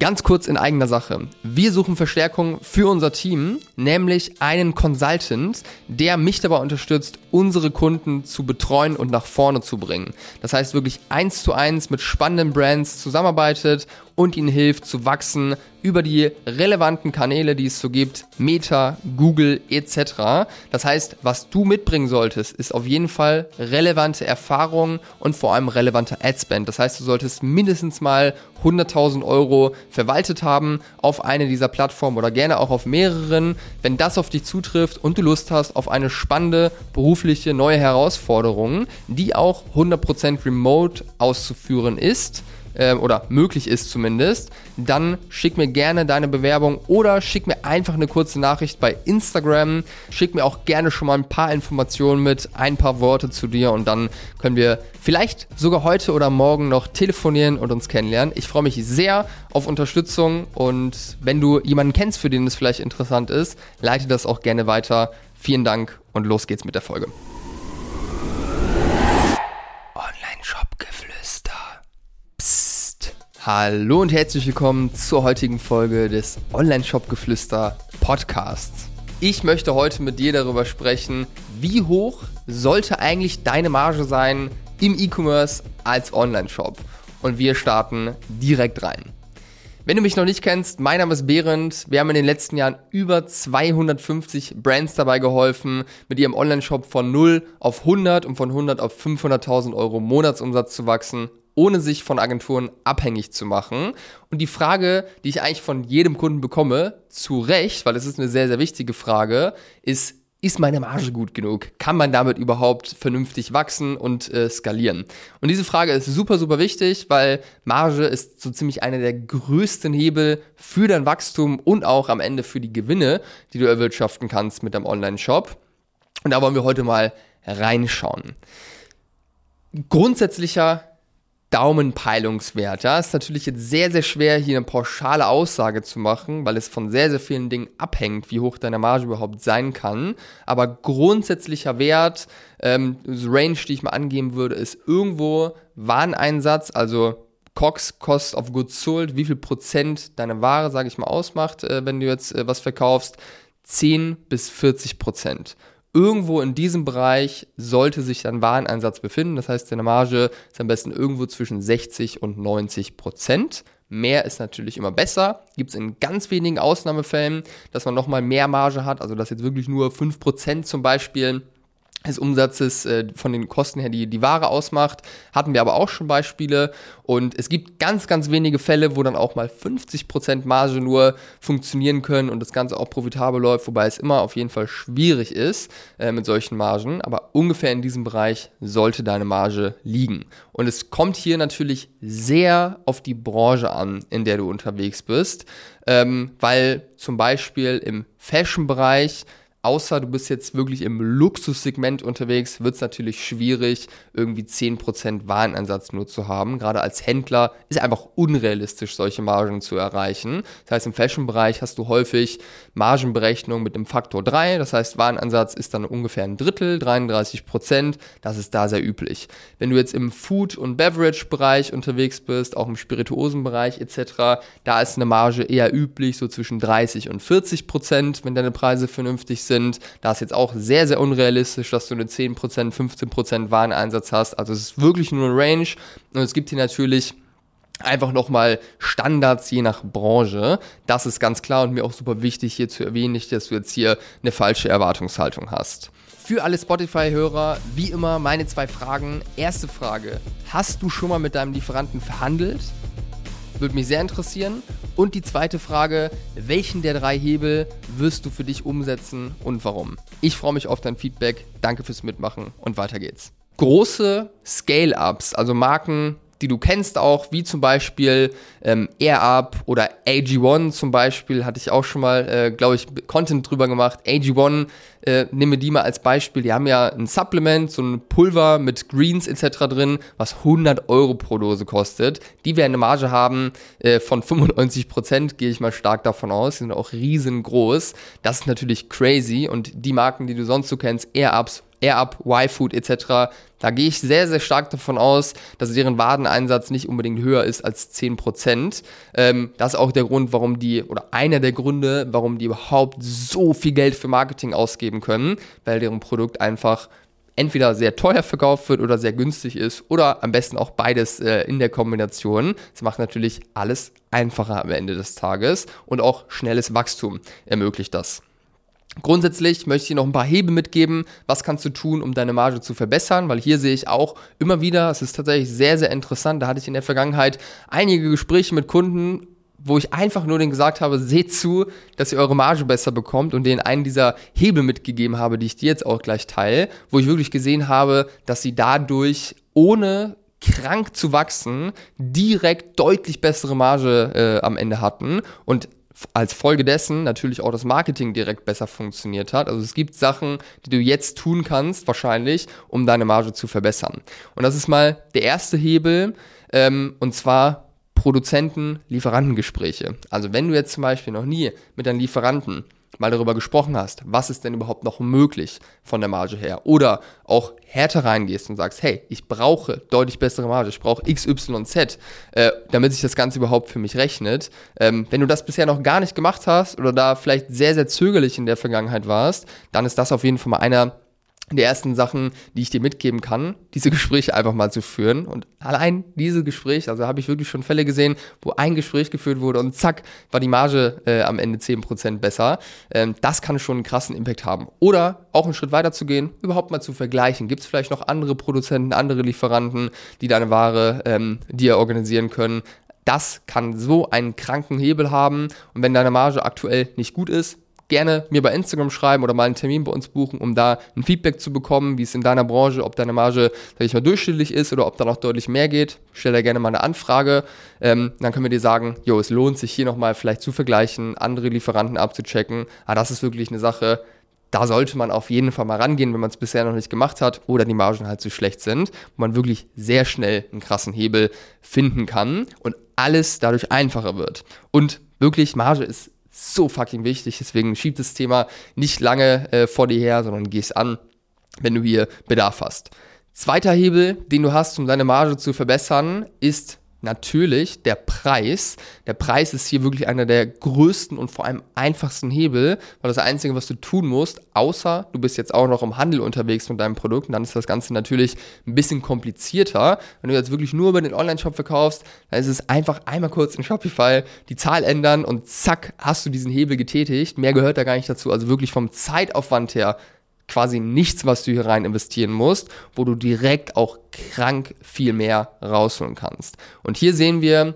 Ganz kurz in eigener Sache. Wir suchen Verstärkung für unser Team, nämlich einen Consultant, der mich dabei unterstützt, unsere Kunden zu betreuen und nach vorne zu bringen. Das heißt wirklich eins zu eins mit spannenden Brands zusammenarbeitet und ihnen hilft zu wachsen über die relevanten Kanäle, die es so gibt, Meta, Google etc. Das heißt, was du mitbringen solltest, ist auf jeden Fall relevante Erfahrungen und vor allem relevante Adspend. Das heißt, du solltest mindestens mal 100.000 Euro verwaltet haben auf eine dieser Plattformen oder gerne auch auf mehreren. Wenn das auf dich zutrifft und du Lust hast auf eine spannende berufliche neue Herausforderung, die auch 100% remote auszuführen ist, äh, oder möglich ist zumindest, dann schick mir gerne deine Bewerbung oder schick mir einfach eine kurze Nachricht bei Instagram. Schick mir auch gerne schon mal ein paar Informationen mit, ein paar Worte zu dir und dann können wir vielleicht sogar heute oder morgen noch telefonieren und uns kennenlernen. Ich freue mich sehr auf Unterstützung und wenn du jemanden kennst, für den es vielleicht interessant ist, leite das auch gerne weiter. Vielen Dank und los geht's mit der Folge. Hallo und herzlich willkommen zur heutigen Folge des Online-Shop-Geflüster Podcasts. Ich möchte heute mit dir darüber sprechen, wie hoch sollte eigentlich deine Marge sein im E-Commerce als Online-Shop. Und wir starten direkt rein. Wenn du mich noch nicht kennst, mein Name ist Behrend. Wir haben in den letzten Jahren über 250 Brands dabei geholfen, mit ihrem Online-Shop von 0 auf 100 und von 100 auf 500.000 Euro Monatsumsatz zu wachsen ohne sich von Agenturen abhängig zu machen. Und die Frage, die ich eigentlich von jedem Kunden bekomme, zu Recht, weil es ist eine sehr, sehr wichtige Frage, ist, ist meine Marge gut genug? Kann man damit überhaupt vernünftig wachsen und äh, skalieren? Und diese Frage ist super, super wichtig, weil Marge ist so ziemlich einer der größten Hebel für dein Wachstum und auch am Ende für die Gewinne, die du erwirtschaften kannst mit deinem Online-Shop. Und da wollen wir heute mal reinschauen. Grundsätzlicher Daumenpeilungswert. Ja, ist natürlich jetzt sehr, sehr schwer, hier eine pauschale Aussage zu machen, weil es von sehr, sehr vielen Dingen abhängt, wie hoch deine Marge überhaupt sein kann. Aber grundsätzlicher Wert, ähm, Range, die ich mal angeben würde, ist irgendwo Wareneinsatz, also COX, Cost of Goods Sold, wie viel Prozent deine Ware, sage ich mal, ausmacht, äh, wenn du jetzt äh, was verkaufst, 10 bis 40 Prozent irgendwo in diesem Bereich sollte sich dein Wareneinsatz befinden. Das heißt, deine Marge ist am besten irgendwo zwischen 60 und 90 Prozent. Mehr ist natürlich immer besser. Gibt es in ganz wenigen Ausnahmefällen, dass man nochmal mehr Marge hat, also dass jetzt wirklich nur 5% zum Beispiel des Umsatzes äh, von den Kosten her die, die Ware ausmacht. Hatten wir aber auch schon Beispiele. Und es gibt ganz, ganz wenige Fälle, wo dann auch mal 50% Marge nur funktionieren können und das Ganze auch profitabel läuft, wobei es immer auf jeden Fall schwierig ist äh, mit solchen Margen. Aber ungefähr in diesem Bereich sollte deine Marge liegen. Und es kommt hier natürlich sehr auf die Branche an, in der du unterwegs bist. Ähm, weil zum Beispiel im Fashion-Bereich außer du bist jetzt wirklich im Luxussegment unterwegs, wird es natürlich schwierig, irgendwie 10% Wareneinsatz nur zu haben. Gerade als Händler ist einfach unrealistisch, solche Margen zu erreichen. Das heißt, im Fashion-Bereich hast du häufig Margenberechnung mit dem Faktor 3. Das heißt, Warenansatz ist dann ungefähr ein Drittel, 33%. Das ist da sehr üblich. Wenn du jetzt im Food- und Beverage-Bereich unterwegs bist, auch im Spirituosenbereich etc., da ist eine Marge eher üblich, so zwischen 30 und 40%, wenn deine Preise vernünftig sind sind. Da ist jetzt auch sehr, sehr unrealistisch, dass du eine 10%, 15% Wareneinsatz hast. Also es ist wirklich nur eine Range. Und es gibt hier natürlich einfach nochmal Standards je nach Branche. Das ist ganz klar und mir auch super wichtig hier zu erwähnen, nicht, dass du jetzt hier eine falsche Erwartungshaltung hast. Für alle Spotify-Hörer, wie immer, meine zwei Fragen. Erste Frage, hast du schon mal mit deinem Lieferanten verhandelt? Würde mich sehr interessieren. Und die zweite Frage, welchen der drei Hebel wirst du für dich umsetzen und warum? Ich freue mich auf dein Feedback. Danke fürs Mitmachen und weiter geht's. Große Scale-Ups, also Marken, die du kennst auch, wie zum Beispiel ähm, AirUp oder AG1 zum Beispiel, hatte ich auch schon mal, äh, glaube ich, Content drüber gemacht. AG1, äh, nehme die mal als Beispiel, die haben ja ein Supplement, so ein Pulver mit Greens etc. drin, was 100 Euro pro Dose kostet. Die werden eine Marge haben äh, von 95 Prozent, gehe ich mal stark davon aus, die sind auch riesengroß. Das ist natürlich crazy und die Marken, die du sonst so kennst, AirUps, AirUp, YFood etc. Da gehe ich sehr, sehr stark davon aus, dass deren Wareneinsatz nicht unbedingt höher ist als 10%. Ähm, das ist auch der Grund, warum die, oder einer der Gründe, warum die überhaupt so viel Geld für Marketing ausgeben können, weil deren Produkt einfach entweder sehr teuer verkauft wird oder sehr günstig ist oder am besten auch beides äh, in der Kombination. Das macht natürlich alles einfacher am Ende des Tages und auch schnelles Wachstum ermöglicht das. Grundsätzlich möchte ich dir noch ein paar Hebel mitgeben. Was kannst du tun, um deine Marge zu verbessern? Weil hier sehe ich auch immer wieder, es ist tatsächlich sehr, sehr interessant. Da hatte ich in der Vergangenheit einige Gespräche mit Kunden, wo ich einfach nur denen gesagt habe, seht zu, dass ihr eure Marge besser bekommt und denen einen dieser Hebel mitgegeben habe, die ich dir jetzt auch gleich teile, wo ich wirklich gesehen habe, dass sie dadurch ohne krank zu wachsen direkt deutlich bessere Marge äh, am Ende hatten und als Folge dessen natürlich auch das Marketing direkt besser funktioniert hat. Also es gibt Sachen, die du jetzt tun kannst, wahrscheinlich, um deine Marge zu verbessern. Und das ist mal der erste Hebel, ähm, und zwar Produzenten-Lieferantengespräche. Also wenn du jetzt zum Beispiel noch nie mit deinen Lieferanten mal darüber gesprochen hast, was ist denn überhaupt noch möglich von der Marge her oder auch härter reingehst und sagst, hey, ich brauche deutlich bessere Marge, ich brauche XYZ, äh, damit sich das Ganze überhaupt für mich rechnet. Ähm, wenn du das bisher noch gar nicht gemacht hast oder da vielleicht sehr, sehr zögerlich in der Vergangenheit warst, dann ist das auf jeden Fall mal einer die ersten Sachen, die ich dir mitgeben kann, diese Gespräche einfach mal zu führen. Und allein diese Gespräche, also habe ich wirklich schon Fälle gesehen, wo ein Gespräch geführt wurde und zack, war die Marge äh, am Ende 10% besser. Ähm, das kann schon einen krassen Impact haben. Oder auch einen Schritt weiter zu gehen, überhaupt mal zu vergleichen. Gibt es vielleicht noch andere Produzenten, andere Lieferanten, die deine Ware ähm, dir organisieren können? Das kann so einen kranken Hebel haben. Und wenn deine Marge aktuell nicht gut ist, gerne mir bei Instagram schreiben oder mal einen Termin bei uns buchen, um da ein Feedback zu bekommen, wie es in deiner Branche, ob deine Marge, sag ich mal, durchschnittlich ist oder ob da noch deutlich mehr geht. Stell da gerne mal eine Anfrage. Ähm, dann können wir dir sagen, jo, es lohnt sich hier nochmal vielleicht zu vergleichen, andere Lieferanten abzuchecken. Ah, das ist wirklich eine Sache, da sollte man auf jeden Fall mal rangehen, wenn man es bisher noch nicht gemacht hat oder die Margen halt zu schlecht sind, wo man wirklich sehr schnell einen krassen Hebel finden kann und alles dadurch einfacher wird. Und wirklich, Marge ist so fucking wichtig. Deswegen schieb das Thema nicht lange äh, vor dir her, sondern gehst an, wenn du hier Bedarf hast. Zweiter Hebel, den du hast, um deine Marge zu verbessern, ist natürlich der Preis. Der Preis ist hier wirklich einer der größten und vor allem einfachsten Hebel, weil das Einzige, was du tun musst, außer du bist jetzt auch noch im Handel unterwegs mit deinem Produkt, und dann ist das Ganze natürlich ein bisschen komplizierter. Wenn du jetzt wirklich nur über den Online-Shop verkaufst, dann ist es einfach einmal kurz in Shopify die Zahl ändern und zack, hast du diesen Hebel getätigt. Mehr gehört da gar nicht dazu. Also wirklich vom Zeitaufwand her quasi nichts, was du hier rein investieren musst, wo du direkt auch krank viel mehr rausholen kannst. Und hier sehen wir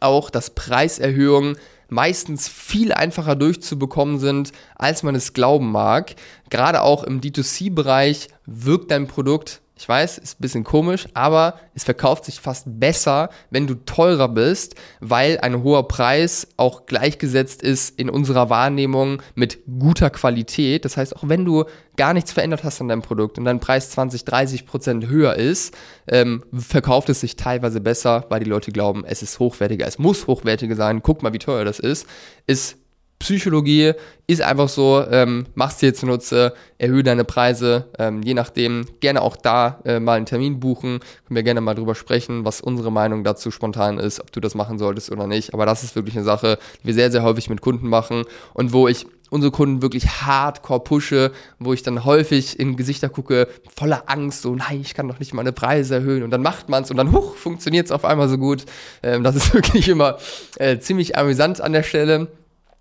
auch, dass Preiserhöhungen meistens viel einfacher durchzubekommen sind, als man es glauben mag. Gerade auch im D2C-Bereich wirkt dein Produkt ich weiß, ist ein bisschen komisch, aber es verkauft sich fast besser, wenn du teurer bist, weil ein hoher Preis auch gleichgesetzt ist in unserer Wahrnehmung mit guter Qualität. Das heißt, auch wenn du gar nichts verändert hast an deinem Produkt und dein Preis 20, 30 Prozent höher ist, ähm, verkauft es sich teilweise besser, weil die Leute glauben, es ist hochwertiger, es muss hochwertiger sein, guck mal, wie teuer das ist. Ist Psychologie ist einfach so, ähm, machst dir zunutze, erhöhe deine Preise, ähm, je nachdem, gerne auch da äh, mal einen Termin buchen, können wir gerne mal drüber sprechen, was unsere Meinung dazu spontan ist, ob du das machen solltest oder nicht, aber das ist wirklich eine Sache, die wir sehr, sehr häufig mit Kunden machen und wo ich unsere Kunden wirklich hardcore pushe, wo ich dann häufig in Gesichter gucke, voller Angst, so, nein, ich kann doch nicht meine Preise erhöhen. Und dann macht man es und dann, huch, funktioniert es auf einmal so gut. Ähm, das ist wirklich immer äh, ziemlich amüsant an der Stelle.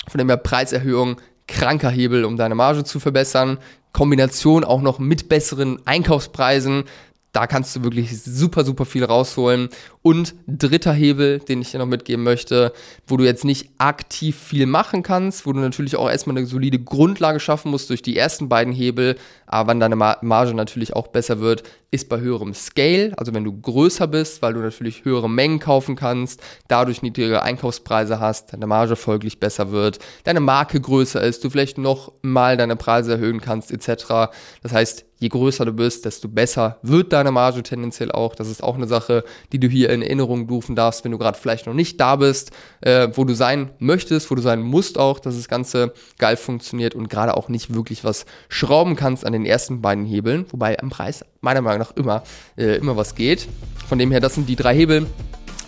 Von dem her Preiserhöhung, kranker Hebel, um deine Marge zu verbessern. Kombination auch noch mit besseren Einkaufspreisen. Da kannst du wirklich super, super viel rausholen. Und dritter Hebel, den ich dir noch mitgeben möchte, wo du jetzt nicht aktiv viel machen kannst, wo du natürlich auch erstmal eine solide Grundlage schaffen musst durch die ersten beiden Hebel, aber wann deine Marge natürlich auch besser wird, ist bei höherem Scale, also wenn du größer bist, weil du natürlich höhere Mengen kaufen kannst, dadurch niedrigere Einkaufspreise hast, deine Marge folglich besser wird, deine Marke größer ist, du vielleicht noch mal deine Preise erhöhen kannst, etc. Das heißt, je größer du bist, desto besser wird deine Marge tendenziell auch. Das ist auch eine Sache, die du hier in Erinnerung rufen darfst, wenn du gerade vielleicht noch nicht da bist, äh, wo du sein möchtest, wo du sein musst auch, dass das Ganze geil funktioniert und gerade auch nicht wirklich was schrauben kannst an den ersten beiden Hebeln, wobei am Preis meiner Meinung nach immer, äh, immer was geht. Von dem her, das sind die drei Hebel,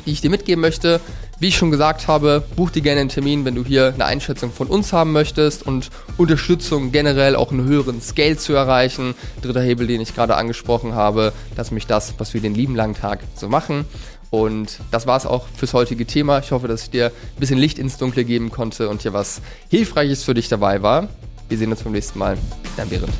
die ich dir mitgeben möchte. Wie ich schon gesagt habe, buch dir gerne einen Termin, wenn du hier eine Einschätzung von uns haben möchtest und Unterstützung generell auch einen höheren Scale zu erreichen. Dritter Hebel, den ich gerade angesprochen habe, das ist nämlich das, was wir den lieben langen Tag so machen. Und das war es auch fürs heutige Thema. Ich hoffe, dass ich dir ein bisschen Licht ins Dunkle geben konnte und hier was Hilfreiches für dich dabei war. Wir sehen uns beim nächsten Mal. Dein Behrendt.